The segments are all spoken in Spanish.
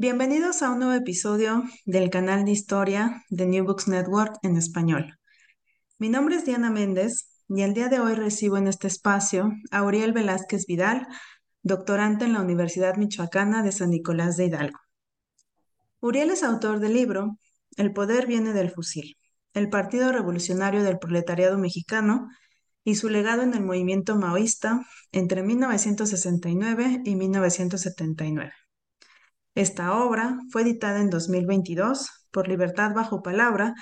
Bienvenidos a un nuevo episodio del canal de historia de New Books Network en español. Mi nombre es Diana Méndez y el día de hoy recibo en este espacio a Uriel Velázquez Vidal, doctorante en la Universidad Michoacana de San Nicolás de Hidalgo. Uriel es autor del libro El poder viene del fusil, el Partido Revolucionario del Proletariado Mexicano y su legado en el movimiento maoísta entre 1969 y 1979. Esta obra fue editada en 2022 por Libertad Bajo Palabra,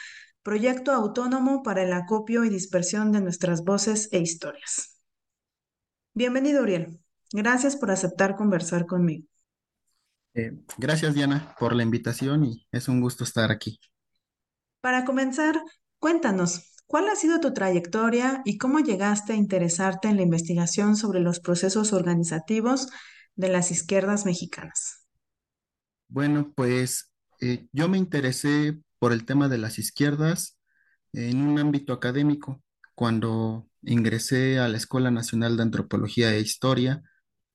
proyecto autónomo para el acopio y dispersión de nuestras voces e historias. Bienvenido, Uriel. Gracias por aceptar conversar conmigo. Eh, gracias, Diana, por la invitación y es un gusto estar aquí. Para comenzar, cuéntanos, ¿cuál ha sido tu trayectoria y cómo llegaste a interesarte en la investigación sobre los procesos organizativos de las izquierdas mexicanas? Bueno, pues eh, yo me interesé por el tema de las izquierdas en un ámbito académico cuando ingresé a la Escuela Nacional de Antropología e Historia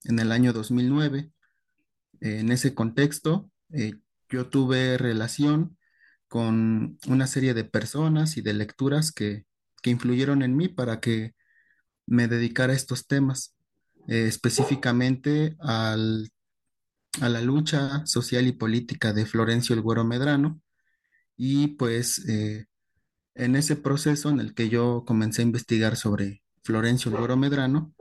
en el año 2009. En ese contexto, eh, yo tuve relación con una serie de personas y de lecturas que, influyeron en mí para que me dedicara a estos temas, eh, específicamente al a la lucha social y política de Florencio el Güero Medrano. Y pues eh, en ese proceso en el que yo comencé a investigar sobre Florencio el Güero Medrano,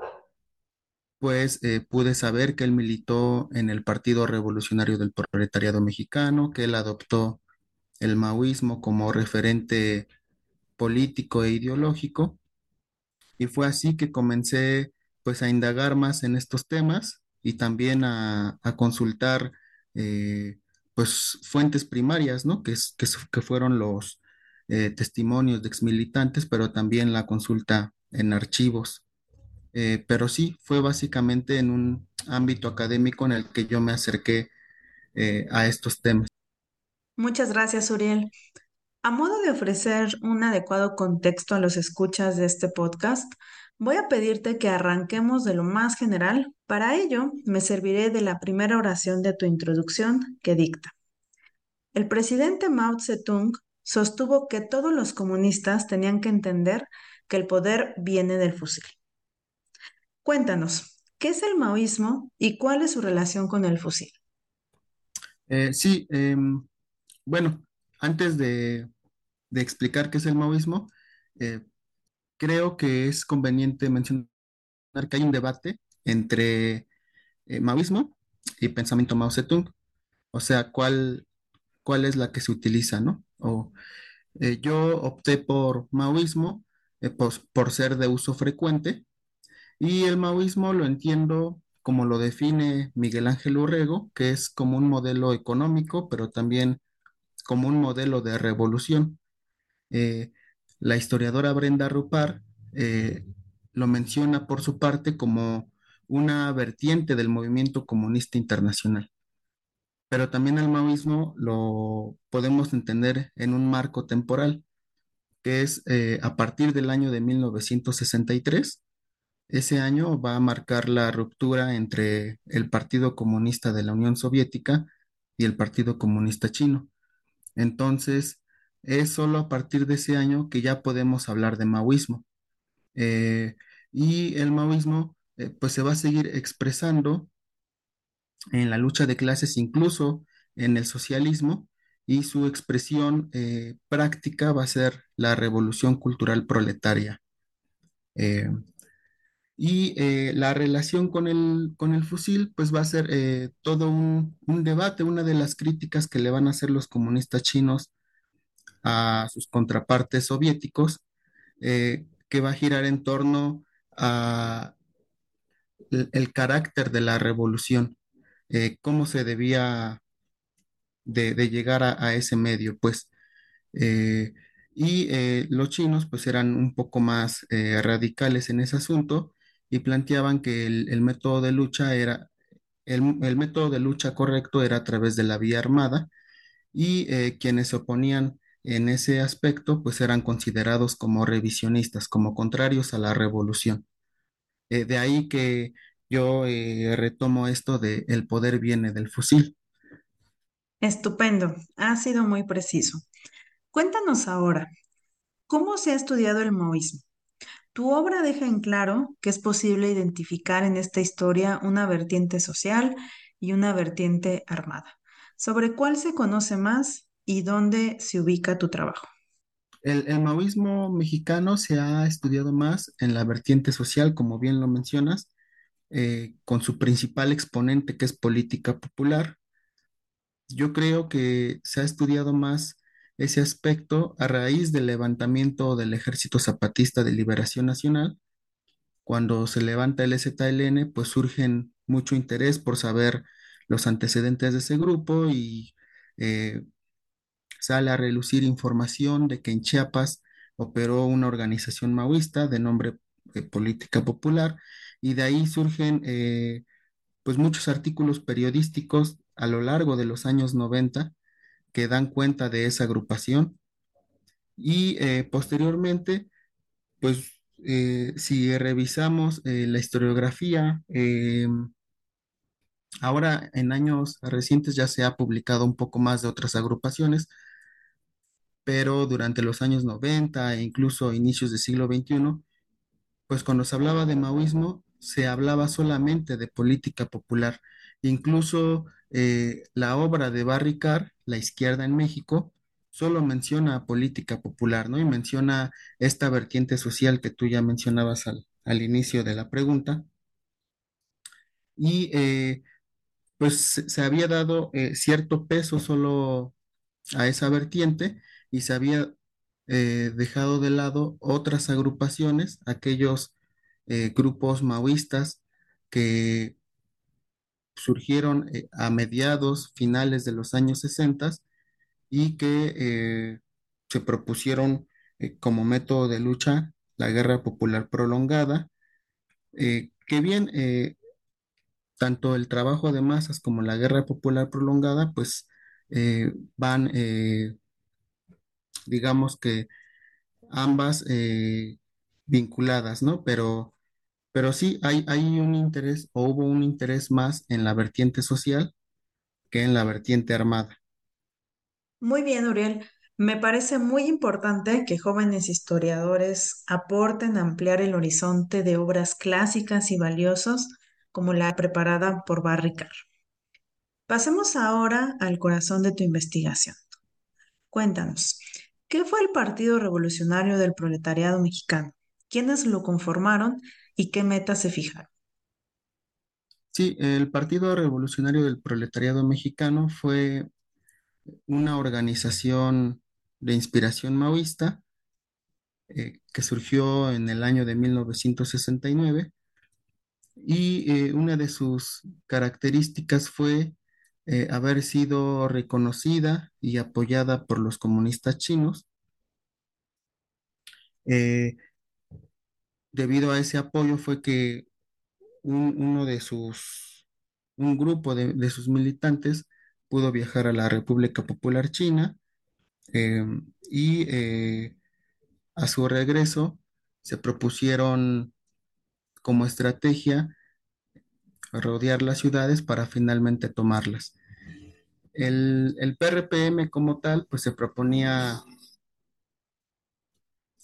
pues eh, pude saber que él militó en el Partido Revolucionario del Proletariado Mexicano, que él adoptó el maoísmo como referente político e ideológico. Y fue así que comencé pues a indagar más en estos temas y también a, consultar eh, pues fuentes primarias, ¿no? Que, es, que, fueron los eh, testimonios de exmilitantes, pero también la consulta en archivos. Eh, pero sí, fue básicamente en un ámbito académico en el que yo me acerqué a estos temas. Muchas gracias, Uriel. A modo de ofrecer un adecuado contexto a los escuchas de este podcast, Voy a pedirte que arranquemos de lo más general. Para ello, me serviré de la primera oración de tu introducción que dicta. El presidente Mao Zedong sostuvo que todos los comunistas tenían que entender que el poder viene del fusil. Cuéntanos, ¿qué es el maoísmo y cuál es su relación con el fusil? Eh, sí, em, bueno, antes de, explicar qué es el maoísmo, eh, creo que es conveniente mencionar que hay un debate entre eh, maoísmo y pensamiento Mao Zedong. O sea, ¿cuál, cuál es la que se utiliza, ¿no? O, eh, yo opté por maoísmo eh, por, ser de uso frecuente y el maoísmo lo entiendo como lo define Miguel Ángel Urrego, que es como un modelo económico, pero también como un modelo de revolución. La historiadora Brenda Rupar eh, lo menciona por su parte como una vertiente del movimiento comunista internacional. Pero también el maoísmo lo podemos entender en un marco temporal, que es eh, a partir del año de 1963. Ese año va a marcar la ruptura entre el Partido Comunista de la Unión Soviética y el Partido Comunista Chino. Entonces, es solo a partir de ese año que ya podemos hablar de maoísmo. Eh, y el maoísmo eh, pues se va a seguir expresando en la lucha de clases, incluso en el socialismo, y su expresión eh, práctica va a ser la revolución cultural proletaria. y la relación con el, con el fusil, pues va a ser todo un, un, debate, una de las críticas que le van a hacer los comunistas chinos a sus contrapartes soviéticos, eh, que va a girar en torno a el, carácter de la revolución, eh, cómo se debía de, llegar a, ese medio, pues. Eh, y los chinos pues eran un poco más radicales en ese asunto y planteaban que el, método de lucha era, el, el, método de lucha correcto era a través de la vía armada y quienes se oponían en ese aspecto, pues eran considerados como revisionistas, como contrarios a la revolución. Eh, de ahí que yo eh, retomo esto de el poder viene del fusil. Estupendo, ha sido muy preciso. Cuéntanos ahora, ¿cómo se ha estudiado el maoísmo? Tu obra deja en claro que es posible identificar en esta historia una vertiente social y una vertiente armada. ¿Sobre cuál se conoce más y dónde se ubica tu trabajo? El, maoísmo mexicano se ha estudiado más en la vertiente social, como bien lo mencionas, eh, con su principal exponente que es política popular. Yo creo que se ha estudiado más ese aspecto a raíz del levantamiento del Ejército Zapatista de Liberación Nacional. Cuando se levanta el ZLN, pues surgen mucho interés por saber los antecedentes de ese grupo y eh, sale a relucir información de que en Chiapas operó una organización maoísta de nombre eh, Política Popular y de ahí surgen eh, pues muchos artículos periodísticos a lo largo de los años 90 que dan cuenta de esa agrupación. Y eh, posteriormente pues si revisamos la historiografía ahora en años recientes ya se ha publicado un poco más de otras agrupaciones pero durante los años 90 e incluso inicios del siglo XXI, pues cuando se hablaba de maoísmo, se hablaba solamente de política popular. Incluso eh, la obra de Barry Carr, La izquierda en México, solo menciona política popular, ¿no? Y menciona esta vertiente social que tú ya mencionabas al, inicio de la pregunta. Y eh, pues se, había dado eh, cierto peso solo a esa vertiente y se había eh, dejado de lado otras agrupaciones, aquellos eh, grupos maoístas que surgieron eh, a mediados, finales de los años 60 y que se propusieron como método de lucha la guerra popular prolongada, que bien tanto el trabajo de masas como la guerra popular prolongada pues van digamos que ambas eh, vinculadas, ¿no? Pero, pero sí hay, hay un interés o hubo un interés más en la vertiente social que en la vertiente armada. Muy bien, Uriel. Me parece muy importante que jóvenes historiadores aporten a ampliar el horizonte de obras clásicas y valiosas como la preparada por Barry Carr. Pasemos ahora al corazón de tu investigación. Cuéntanos, ¿Qué fue el Partido Revolucionario del Proletariado Mexicano? ¿Quiénes lo conformaron y qué metas se fijaron? Sí, el Partido Revolucionario del Proletariado Mexicano fue una organización de inspiración maoísta eh, que surgió en el año de 1969 y eh, una de sus características fue eh, haber sido reconocida y apoyada por los comunistas chinos. Eh, debido a ese apoyo fue que un- uno de sus, un grupo de, de sus militantes pudo viajar a la República Popular China eh, y a su regreso se propusieron como estrategia rodear las ciudades para finalmente tomarlas. El, el PRPM como tal, pues se proponía,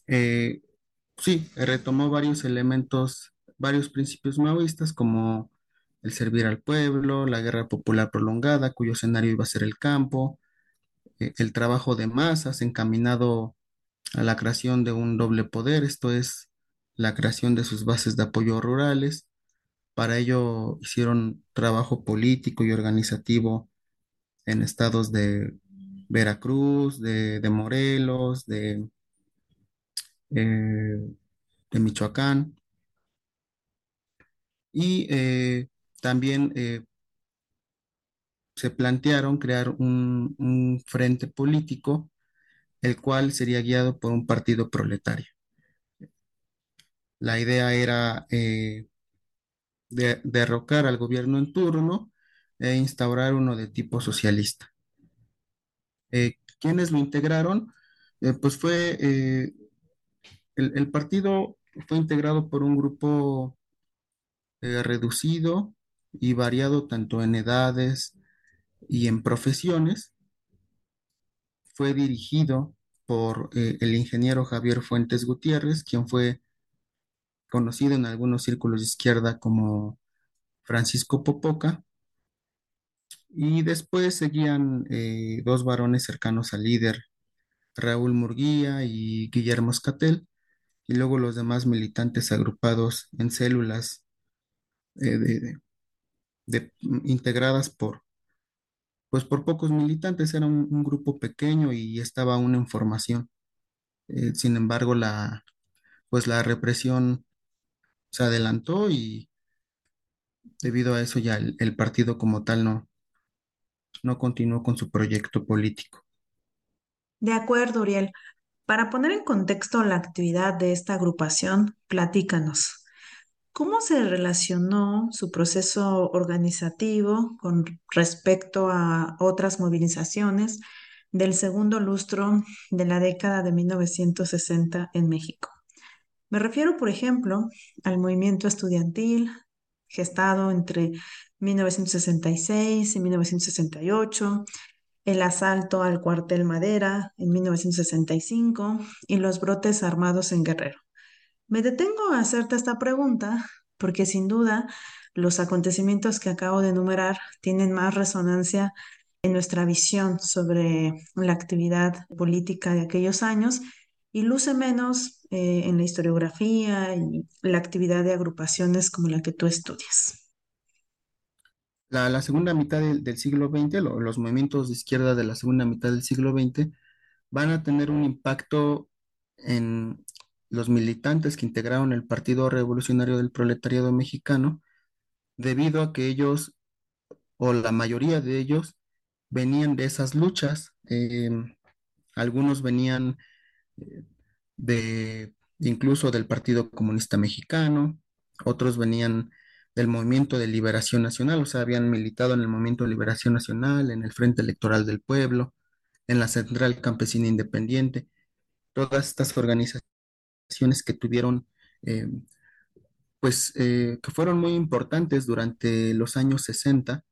eh, sí, retomó varios elementos, varios principios maoístas como el servir al pueblo, la guerra popular prolongada, cuyo escenario iba a ser el campo, eh, el trabajo de masas encaminado a la creación de un doble poder, esto es la creación de sus bases de apoyo rurales. Para ello hicieron trabajo político y organizativo en estados de Veracruz, de, de Morelos, de, eh, de Michoacán. Y eh, también eh, se plantearon crear un, frente político, el cual sería guiado por un partido proletario. La idea era de- derrocar al gobierno en turno e instaurar uno de tipo socialista. Eh, ¿quiénes lo integraron? Eh, pues fue eh, el, el partido fue integrado por un grupo eh, reducido y variado tanto en edades y en profesiones. Fue dirigido por el ingeniero Javier Fuentes Gutiérrez, quien fue conocido en algunos círculos de izquierda como Francisco Popoca, y después seguían eh, dos varones cercanos al líder, Raúl Murguía y Guillermo Escatel, y luego los demás militantes agrupados en células eh, de- integradas por, pues por pocos militantes, era un, grupo pequeño y estaba aún en formación. Eh, sin embargo, la, pues la represión se adelantó y debido a eso ya el partido como tal no, no continuó con su proyecto político. De acuerdo, Uriel. Para poner en contexto la actividad de esta agrupación, platícanos. ¿Cómo se relacionó su proceso organizativo con respecto a otras movilizaciones del segundo lustro de la década de 1960 en México? Me refiero, por ejemplo, al movimiento estudiantil gestado entre 1966 y 1968, el asalto al cuartel Madera en 1965 y los brotes armados en Guerrero. Me detengo a hacerte esta pregunta porque sin duda los acontecimientos que acabo de enumerar tienen más resonancia en nuestra visión sobre la actividad política de aquellos años y luce menos eh, en la historiografía y la actividad de agrupaciones como la que tú estudias. La, segunda mitad del, siglo XX, lo- los movimientos de izquierda de la segunda mitad del siglo XX, van a tener un impacto en los militantes que integraron el Partido Revolucionario del Proletariado Mexicano, debido a que ellos, o la mayoría de ellos, venían de esas luchas. Em, algunos venían eh, de incluso del Partido Comunista Mexicano, otros venían del Movimiento de Liberación Nacional, o sea, habían militado en el Movimiento de Liberación Nacional, en el Frente Electoral del Pueblo, en la Central Campesina Independiente, todas estas organizaciones que tuvieron, eh, pues, eh, que fueron muy importantes durante los años 60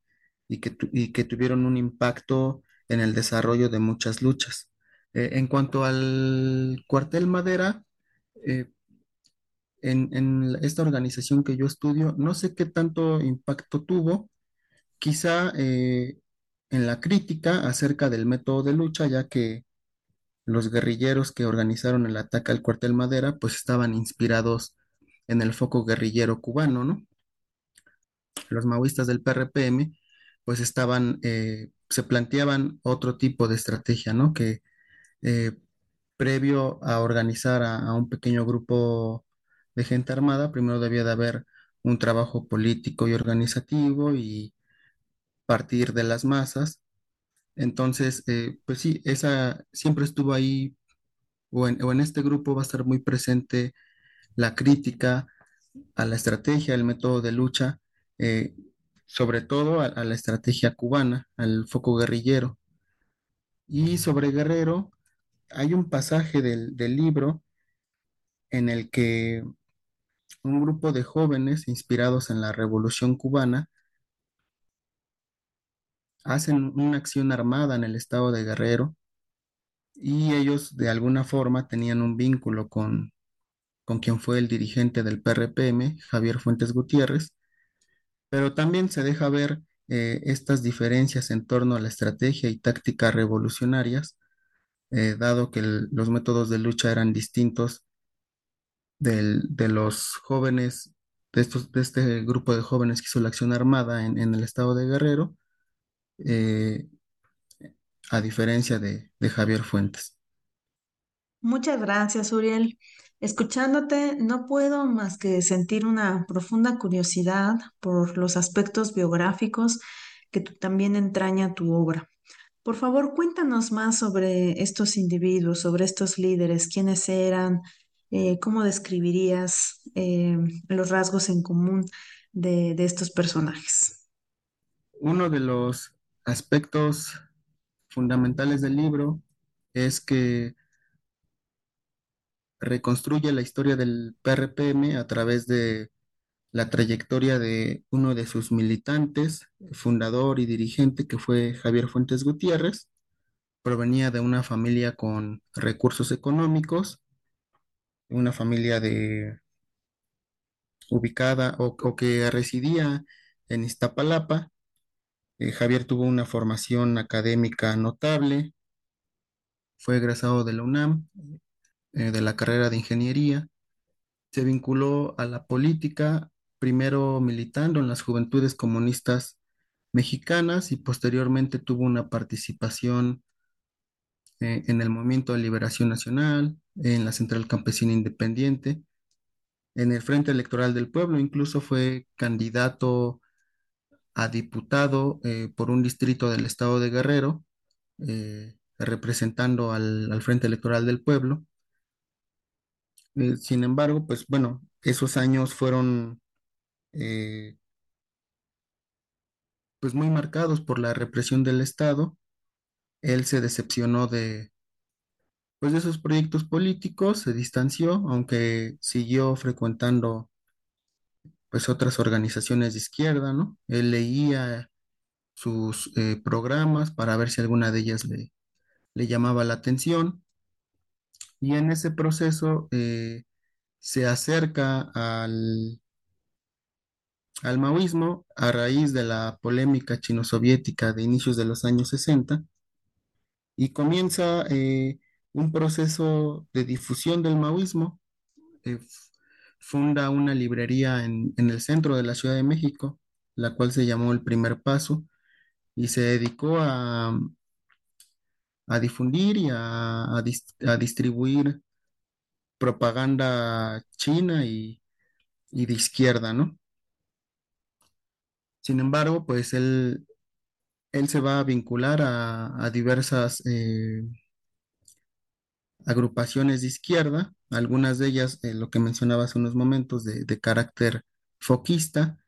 y que, y que tuvieron un impacto en el desarrollo de muchas luchas. Eh, en cuanto al cuartel Madera, en, esta organización que yo estudio, no sé qué tanto impacto tuvo, quizá eh, en la crítica acerca del método de lucha, ya que los guerrilleros que organizaron el ataque al cuartel Madera, pues estaban inspirados en el foco guerrillero cubano, ¿no? Los maoístas del PRPM, pues estaban, eh, se planteaban otro tipo de estrategia, ¿no? Que eh, previo a organizar a un pequeño grupo de gente armada, primero debía de haber un trabajo político y organizativo y partir de las masas. Entonces, eh, pues sí, esa siempre estuvo ahí, o en, este grupo va a estar muy presente la crítica a la estrategia, el método de lucha, eh, sobre todo a, la estrategia cubana, al foco guerrillero. Y sobre Guerrero, hay un pasaje del libro en el que un grupo de jóvenes inspirados en la Revolución cubana hacen una acción armada en el estado de Guerrero y ellos de alguna forma tenían un vínculo con, con quien fue el dirigente del PRPM, Javier Fuentes Gutiérrez, pero también se deja ver eh, estas diferencias en torno a la estrategia y táctica revolucionarias, eh, dado que los métodos de lucha eran distintos de los jóvenes, de estos, de este grupo de jóvenes que hizo la acción armada en, en el estado de Guerrero, eh, a diferencia de, de Javier Fuentes. Muchas gracias, Uriel. Escuchándote, no puedo más que sentir una profunda curiosidad por los aspectos biográficos que también entraña tu obra. Por favor, cuéntanos más sobre estos individuos, sobre estos líderes, quiénes eran, eh, cómo describirías eh, los rasgos en común de, de estos personajes. Uno de los aspectos fundamentales del libro es que reconstruye la historia del PRPM a través de la trayectoria de uno de sus militantes, fundador y dirigente, que fue Javier Fuentes Gutiérrez. Provenía de una familia con recursos económicos, una familia de ubicada o, que residía en Iztapalapa. Eh, Javier tuvo una formación académica notable, fue egresado de la UNAM, eh, de la carrera de ingeniería se vinculó a la política, primero militando en las Juventudes Comunistas Mexicanas y posteriormente tuvo una participación eh, en el Movimiento de Liberación Nacional, en la Central Campesina Independiente, en el Frente Electoral del Pueblo, incluso fue candidato a diputado eh, por un distrito del estado de Guerrero, eh, representando al, al Frente Electoral del Pueblo. Eh, sin embargo, pues bueno, esos años fueron pues muy marcados por la represión del Estado. Él se decepcionó de, pues, de esos proyectos políticos, se distanció, aunque siguió frecuentando pues otras organizaciones de izquierda, ¿no? Él leía sus eh, programas para ver si alguna de ellas le, le llamaba la atención y en ese proceso eh, se acerca al, al maoísmo a raíz de la polémica chino-soviética de inicios de los años 60 y comienza eh, un proceso de difusión del maoísmo. Eh, funda una librería en, en el centro de la Ciudad de México, la cual se llamó El Primer Paso, y se dedicó a, a difundir y a, a a distribuir propaganda china y, y de izquierda, ¿no? Sin embargo, pues él, él se va a vincular a, a diversas eh, agrupaciones de izquierda, algunas de ellas, eh, lo que mencionaba hace unos momentos, de, de carácter foquista,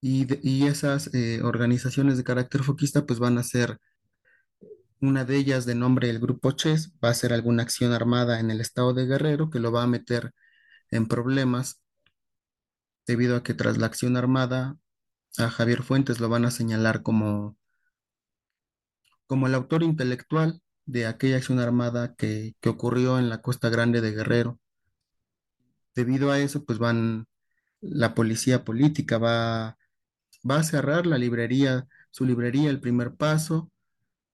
y, de- y esas eh, organizaciones de carácter foquista pues van a ser, una de ellas de nombre el Grupo Chess, va a ser alguna acción armada en el estado de Guerrero que lo va a meter en problemas debido a que tras la acción armada a Javier Fuentes lo van a señalar como, como el autor intelectual de aquella acción armada que, que ocurrió en la Costa Grande de Guerrero. Debido a eso, pues van, la policía política va, va a cerrar la librería, su librería, el primer paso,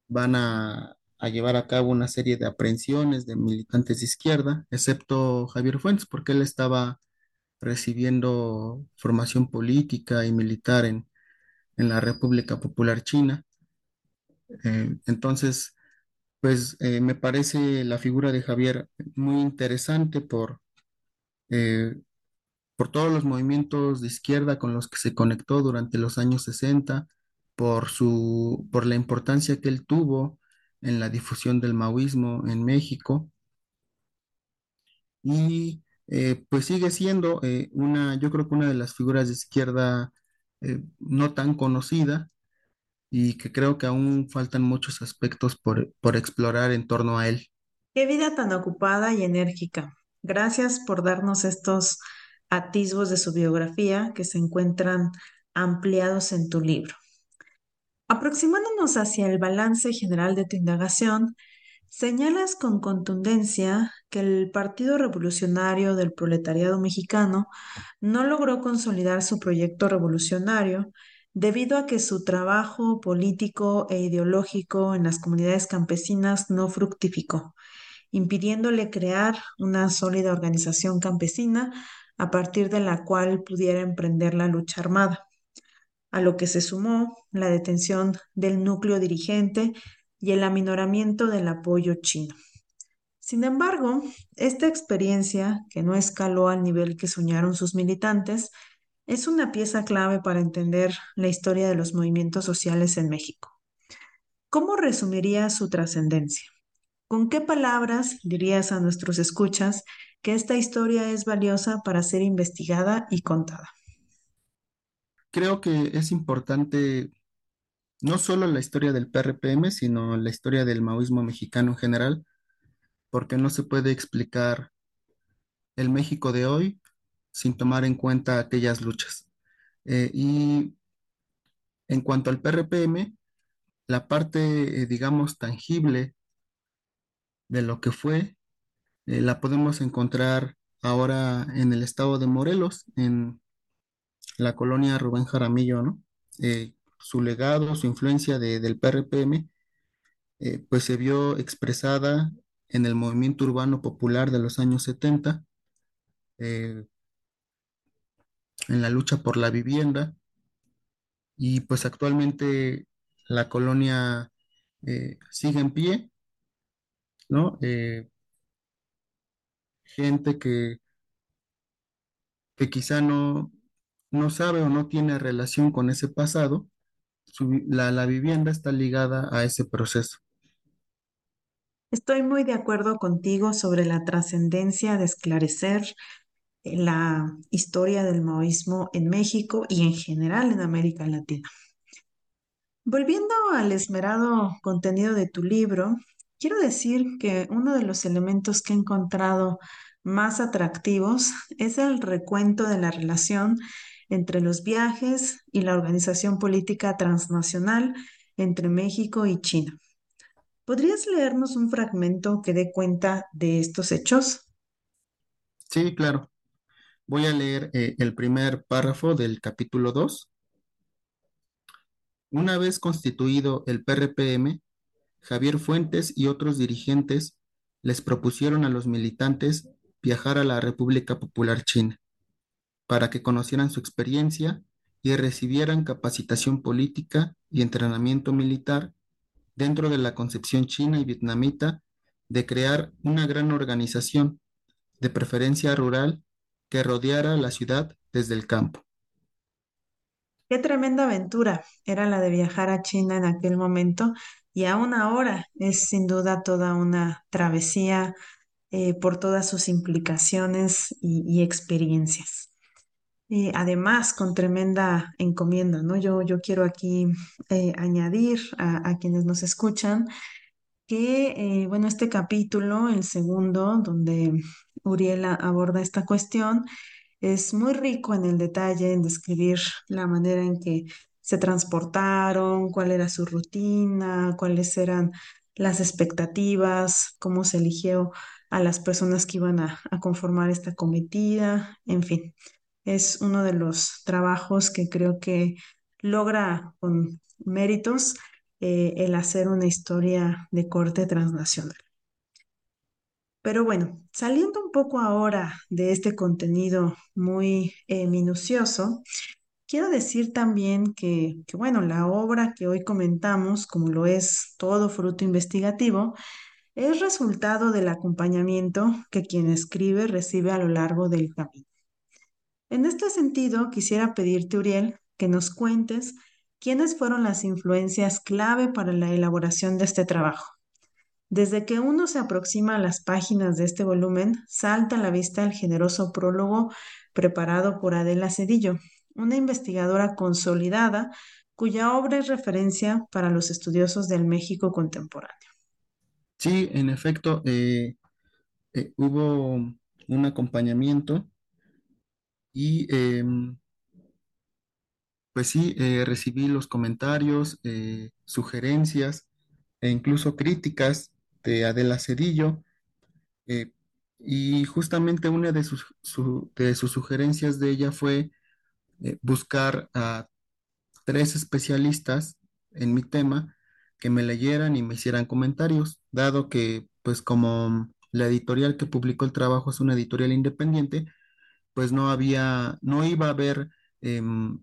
van a, a llevar a cabo una serie de aprehensiones de militantes de izquierda, excepto Javier Fuentes, porque él estaba recibiendo formación política y militar en, en la República Popular China. Eh, entonces, pues eh, me parece la figura de Javier muy interesante por, eh, por todos los movimientos de izquierda con los que se conectó durante los años 60, por su, por la importancia que él tuvo en la difusión del maoísmo en México. Y eh, pues sigue siendo una, yo creo que una de las figuras de izquierda no tan conocida y que creo que aún faltan muchos aspectos por, por explorar en torno a él. Qué vida tan ocupada y enérgica. Gracias por darnos estos atisbos de su biografía que se encuentran ampliados en tu libro. Aproximándonos hacia el balance general de tu indagación, señalas con contundencia que el Partido Revolucionario del Proletariado Mexicano no logró consolidar su proyecto revolucionario debido a que su trabajo político e ideológico en las comunidades campesinas no fructificó, impidiéndole crear una sólida organización campesina a partir de la cual pudiera emprender la lucha armada a lo que se sumó la detención del núcleo dirigente y el aminoramiento del apoyo chino. Sin embargo, esta experiencia, que no escaló al nivel que soñaron sus militantes, es una pieza clave para entender la historia de los movimientos sociales en México. ¿Cómo resumiría su trascendencia? ¿Con qué palabras dirías a nuestros escuchas que esta historia es valiosa para ser investigada y contada? Creo que es importante no solo la historia del PRPM, sino la historia del maoísmo mexicano en general, porque no se puede explicar el México de hoy sin tomar en cuenta aquellas luchas. Eh, y en cuanto al PRPM, la parte, eh, digamos, tangible de lo que fue, eh, la podemos encontrar ahora en el estado de Morelos, en la colonia Rubén Jaramillo, ¿no? su legado, su influencia del PRPM, pues se vio expresada en el movimiento urbano popular de los años 70, en la lucha por la vivienda, y pues actualmente la colonia eh, sigue en pie, ¿no? Eh, gente que, que quizá no, no sabe o no tiene relación con ese pasado, la, la vivienda está ligada a ese proceso. Estoy muy de acuerdo contigo sobre la trascendencia de esclarecer la historia del maoísmo en México y en general en América Latina. Volviendo al esmerado contenido de tu libro, quiero decir que uno de los elementos que he encontrado más atractivos es el recuento de la relación entre los viajes y la organización política transnacional entre México y China. ¿Podrías leernos un fragmento que dé cuenta de estos hechos? Sí, claro. Voy a leer eh, el primer párrafo del capítulo 2. Una vez constituido el PRPM, Javier Fuentes y otros dirigentes les propusieron a los militantes viajar a la República Popular China para que conocieran su experiencia y recibieran capacitación política y entrenamiento militar dentro de la concepción china y vietnamita de crear una gran organización, de preferencia rural, que rodeara la ciudad desde el campo. Qué tremenda aventura era la de viajar a China en aquel momento y aún ahora es sin duda toda una travesía eh, por todas sus implicaciones y, experiencias. Eh, además, con tremenda encomienda, ¿no? Yo, yo quiero aquí eh, añadir a, a, quienes nos escuchan que, bueno, este capítulo, el segundo, donde Uriela aborda esta cuestión, es muy rico en el detalle, en describir la manera en que se transportaron, cuál era su rutina, cuáles eran las expectativas, cómo se eligió a las personas que iban a, conformar esta cometida, en fin, es uno de los trabajos que creo que logra con méritos eh, el hacer una historia de corte transnacional. Pero bueno, saliendo un poco ahora de este contenido muy eh, minucioso, quiero decir también que, que, bueno, la obra que hoy comentamos, como lo es todo fruto investigativo, es resultado del acompañamiento que quien escribe recibe a lo largo del camino. En este sentido, quisiera pedirte, Uriel, que nos cuentes quiénes fueron las influencias clave para la elaboración de este trabajo Desde que uno se aproxima a las páginas de este volumen, salta a la vista el generoso prólogo preparado por Adela Cedillo, una investigadora consolidada cuya obra es referencia para los estudiosos del México contemporáneo. Sí, en efecto, eh, eh, hubo un acompañamiento y em, pues sí, eh, recibí los comentarios, sugerencias e incluso críticas de Adela Cedillo. y justamente una de sus, de sus sugerencias de ella fue buscar a tres especialistas en mi tema que me leyeran y me hicieran comentarios, dado que pues como la editorial que publicó el trabajo es una editorial independiente, pues no había, no iba a haber em,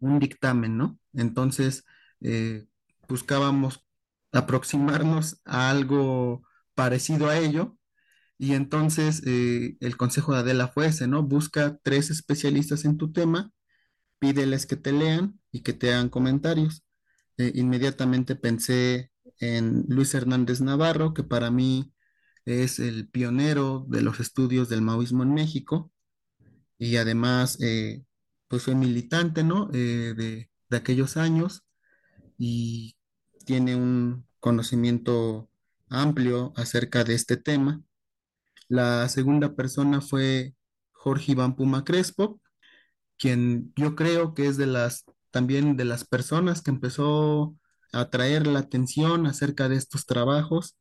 un dictamen, ¿no? Entonces eh, buscábamos aproximarnos a algo parecido a ello. Y entonces eh, el consejo de Adela fue ese, ¿no? Busca tres especialistas en tu tema pídeles que te lean y que te hagan comentarios. Eh, inmediatamente pensé en Luis Hernández Navarro, que para mí es el pionero de los estudios del maoísmo en México y además eh, pues fue militante, ¿no? De, de aquellos años y tiene un conocimiento amplio acerca de este tema. La segunda persona fue Jorge Iván Puma Crespo, quien yo creo que es de las, también de las personas que empezó a atraer la atención acerca de estos trabajos.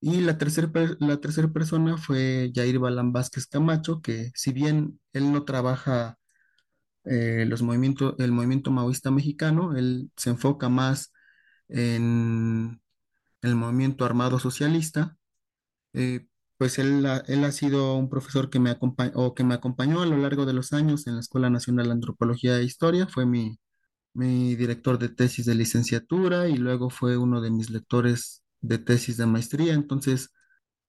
Y la tercera la tercera persona fue Jair Balán Vázquez Camacho, que si bien él no trabaja eh, los movimientos, el movimiento maoísta mexicano, él se enfoca más en el movimiento armado socialista, eh, pues él, él ha sido un profesor que me, o que me acompañó a lo largo de los años en la Escuela Nacional de Antropología e Historia, fue mi, mi director de tesis de licenciatura y luego fue uno de mis lectores de tesis de maestría, entonces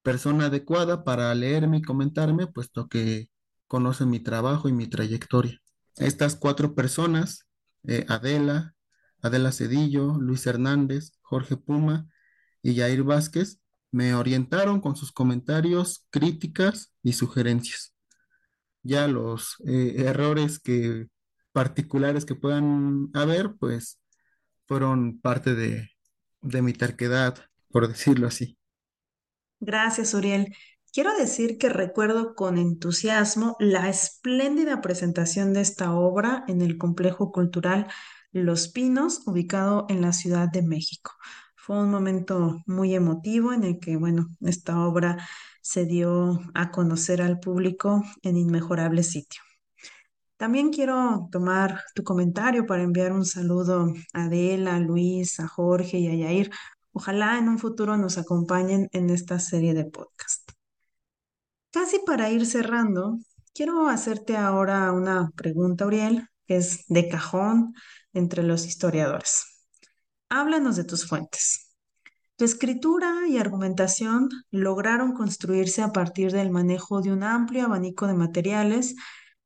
persona adecuada para leerme y comentarme, puesto que conoce mi trabajo y mi trayectoria. Estas cuatro personas, eh, Adela, Adela Cedillo, Luis Hernández, Jorge Puma y Jair Vázquez, me orientaron con sus comentarios, críticas y sugerencias. Ya los eh, errores que particulares que puedan haber, pues fueron parte de, de mi terquedad, por decirlo así. Gracias, Uriel. Quiero decir que recuerdo con entusiasmo la espléndida presentación de esta obra en el complejo cultural Los Pinos, ubicado en la Ciudad de México. Fue un momento muy emotivo en el que, bueno, esta obra se dio a conocer al público en inmejorable sitio. También quiero tomar tu comentario para enviar un saludo a Adela, a Luis, a Jorge y a Yair. Ojalá en un futuro nos acompañen en esta serie de podcast. Casi para ir cerrando, quiero hacerte ahora una pregunta, Uriel, que es de cajón entre los historiadores. Háblanos de tus fuentes. Tu escritura y argumentación lograron construirse a partir del manejo de un amplio abanico de materiales,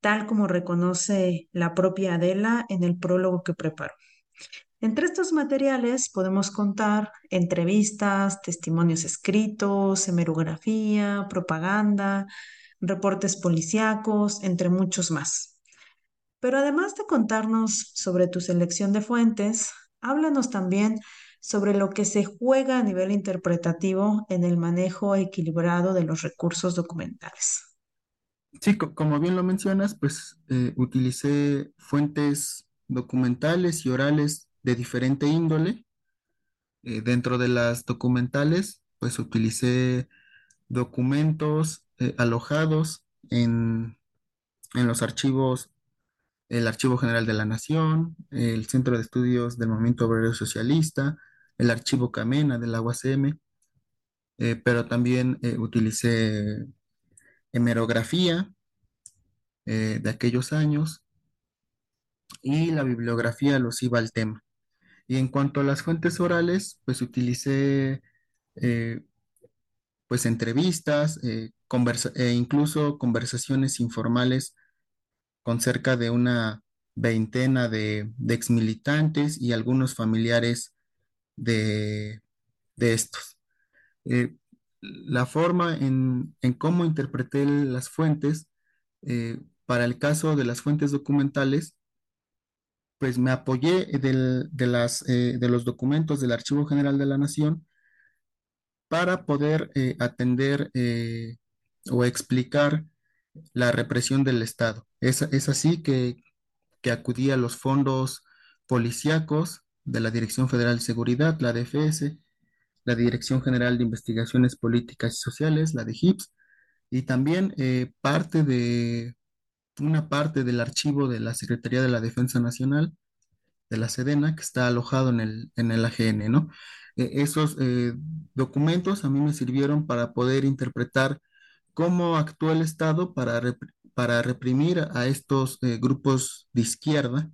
tal como reconoce la propia Adela en el prólogo que preparó. Entre estos materiales podemos contar entrevistas, testimonios escritos, hemerografía, propaganda, reportes policíacos, entre muchos más. Pero además de contarnos sobre tu selección de fuentes, Háblanos también sobre lo que se juega a nivel interpretativo en el manejo equilibrado de los recursos documentales. Sí, como bien lo mencionas, pues eh, utilicé fuentes documentales y orales de diferente índole. Eh, dentro de las documentales, pues utilicé documentos eh, alojados en, en los archivos el Archivo General de la Nación, el Centro de Estudios del Movimiento Obrero Socialista, el Archivo Camena de la eh, pero también eh, utilicé hemerografía eh, de aquellos años y la bibliografía los iba al tema. Y en cuanto a las fuentes orales, pues utilicé pues entrevistas, e incluso conversaciones informales con cerca de una veintena de, exmilitantes y algunos familiares de, estos. Eh, la forma en, cómo interpreté las fuentes, eh, para el caso de las fuentes documentales, pues me apoyé de eh, de los documentos del Archivo General de la Nación para poder atender o explicar la represión del Estado. Es, es así que, que acudí a los fondos policíacos de la Dirección Federal de Seguridad, la DFS, la Dirección General de Investigaciones Políticas y Sociales, la de HIPS, y también eh, parte de una parte del archivo de la Secretaría de la Defensa Nacional, de la Sedena, que está alojado en el, en el AGN. Eh, esos eh, documentos a mí me sirvieron para poder interpretar cómo actuó el Estado para, para reprimir a estos eh, grupos de izquierda.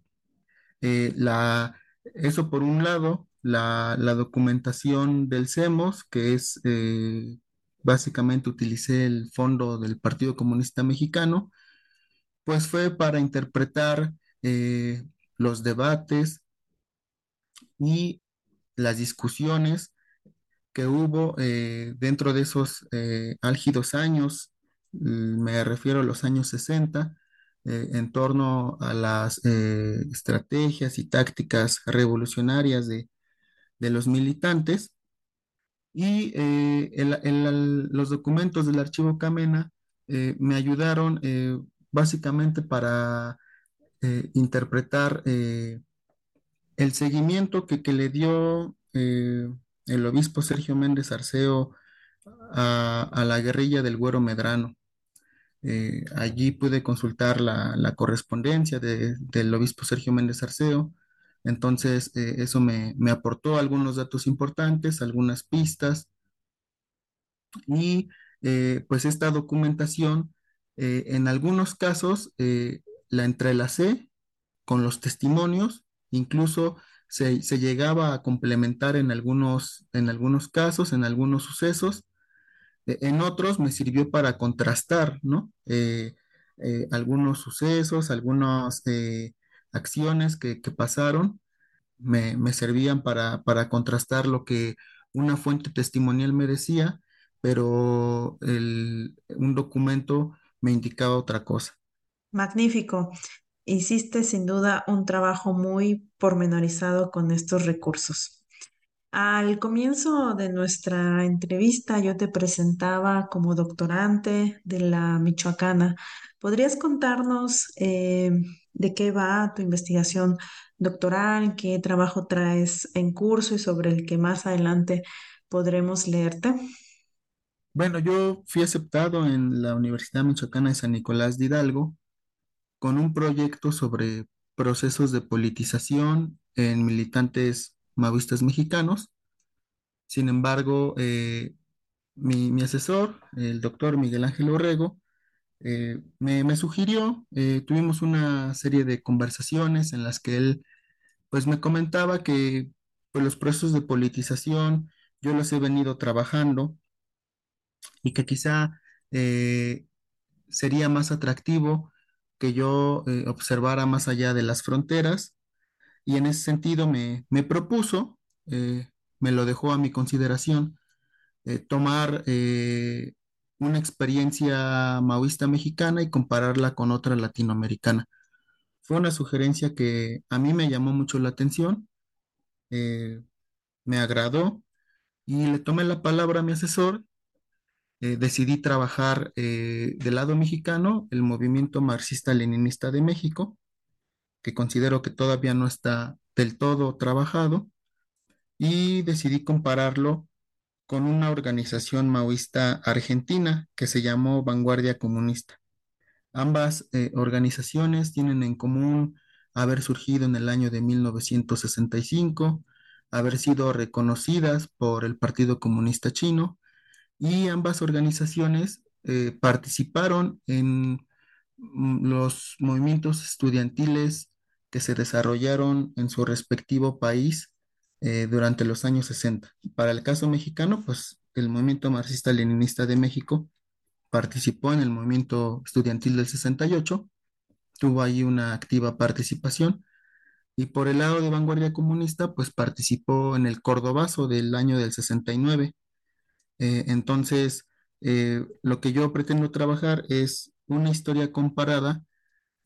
Eh, la, eso por un lado, la, documentación del CEMOS, que es eh, básicamente utilicé el fondo del Partido Comunista Mexicano, pues fue para interpretar los debates y las discusiones que hubo dentro de esos álgidos años, me refiero a los años 60, eh, en torno a las eh, estrategias y tácticas revolucionarias de, de los militantes. Y eh, los documentos del archivo Camena eh, me ayudaron eh, básicamente para eh, interpretar eh, el seguimiento que, que le dio eh, el obispo Sergio Méndez Arceo a, la guerrilla del Güero Medrano. Eh, allí pude consultar la, correspondencia de- del obispo Sergio Méndez Arceo. Entonces, eh, eso me, aportó algunos datos importantes, algunas pistas y eh, pues esta documentación en algunos casos la entrelacé con los testimonios, incluso se, se llegaba a complementar en algunos, en algunos casos, en algunos sucesos, en otros me sirvió para contrastar, ¿no? Eh, eh, algunos sucesos, algunas eh, acciones que, que pasaron, me, me servían para, para contrastar lo que una fuente testimonial me decía, pero el- un documento me indicaba otra cosa. Magnífico. Hiciste sin duda un trabajo muy pormenorizado con estos recursos. Al comienzo de nuestra entrevista yo te presentaba como doctorante de la Michoacana. ¿Podrías contarnos eh, de qué va tu investigación doctoral, qué trabajo traes en curso y sobre el que más adelante podremos leerte? Bueno, yo fui aceptado en la Universidad Michoacana de San Nicolás de Hidalgo con un proyecto sobre procesos de politización en militantes maoístas mexicanos. Sin embargo, eh, mi, asesor, el doctor Miguel Ángel Orrego, eh, me, sugirió, eh, tuvimos una serie de conversaciones en las que él pues me comentaba que pues, los procesos de politización yo los he venido trabajando y que quizá sería más atractivo que yo observara más allá de las fronteras y en ese sentido me, me propuso, eh, me lo dejó a mi consideración, eh, tomar eh, una experiencia maoísta mexicana y compararla con otra latinoamericana. Fue una sugerencia que a mí me llamó mucho la atención, me agradó y le tomé la palabra a mi asesor. decidí trabajar del lado mexicano, el movimiento marxista-leninista de México, que considero que todavía no está del todo trabajado, y decidí compararlo con una organización maoísta argentina que se llamó Vanguardia Comunista. Ambas eh, organizaciones tienen en común haber surgido en el año de 1965, haber sido reconocidas por el Partido Comunista Chino y ambas organizaciones eh, participaron en mm, los movimientos estudiantiles que se desarrollaron en su respectivo país eh, durante los años 60. Para el caso mexicano, pues el movimiento marxista-leninista de México participó en el movimiento estudiantil del 68, tuvo ahí una activa participación, y por el lado de vanguardia comunista, pues participó en el Cordobazo del año del 69. Eh, entonces, eh, lo que yo pretendo trabajar es una historia comparada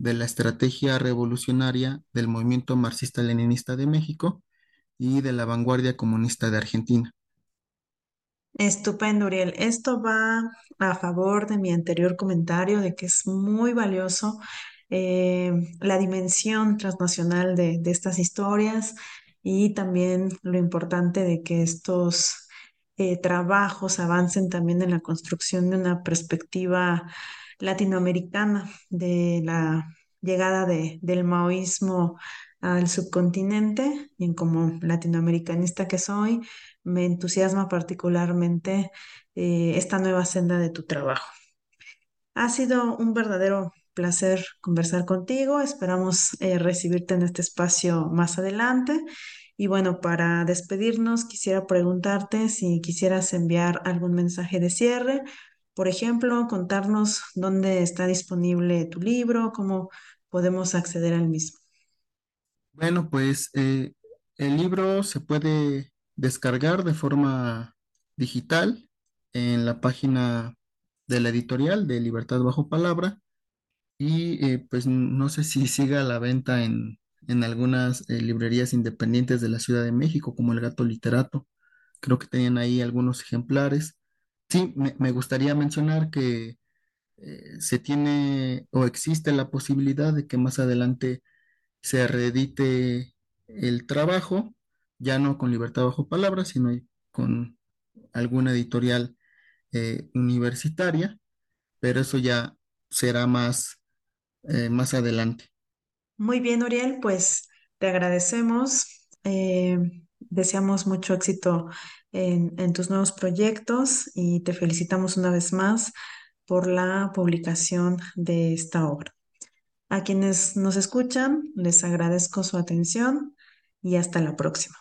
de la estrategia revolucionaria del movimiento marxista-leninista de México y de la vanguardia comunista de Argentina. Estupendo, Uriel. Esto va a favor de mi anterior comentario de que es muy valioso eh, la dimensión transnacional de, estas historias y también lo importante de que estos eh, trabajos avancen también en la construcción de una perspectiva latinoamericana de la llegada de- del maoísmo al subcontinente y como latinoamericanista que soy, me entusiasma particularmente eh, esta nueva senda de tu trabajo. Ha sido un verdadero placer conversar contigo. Esperamos eh, recibirte en este espacio más adelante. Y bueno, para despedirnos, quisiera preguntarte si quisieras enviar algún mensaje de cierre. Por ejemplo, contarnos dónde está disponible tu libro, cómo podemos acceder al mismo. Bueno, pues eh, el libro se puede descargar de forma digital en la página de la editorial de Libertad Bajo Palabra y eh, pues no sé si siga a la venta en, en algunas eh, librerías independientes de la Ciudad de México, como El Gato Literato. Creo que tenían ahí algunos ejemplares. Sí, me, gustaría mencionar que eh, se tiene o existe la posibilidad de que más adelante se reedite el trabajo, ya no con Libertad Bajo Palabra, sino con alguna editorial eh, universitaria, pero eso ya será más, eh, más adelante. Muy bien, Uriel, pues te agradecemos. Deseamos mucho éxito en, tus nuevos proyectos y te felicitamos una vez más por la publicación de esta obra. A quienes nos escuchan, les agradezco su atención y hasta la próxima.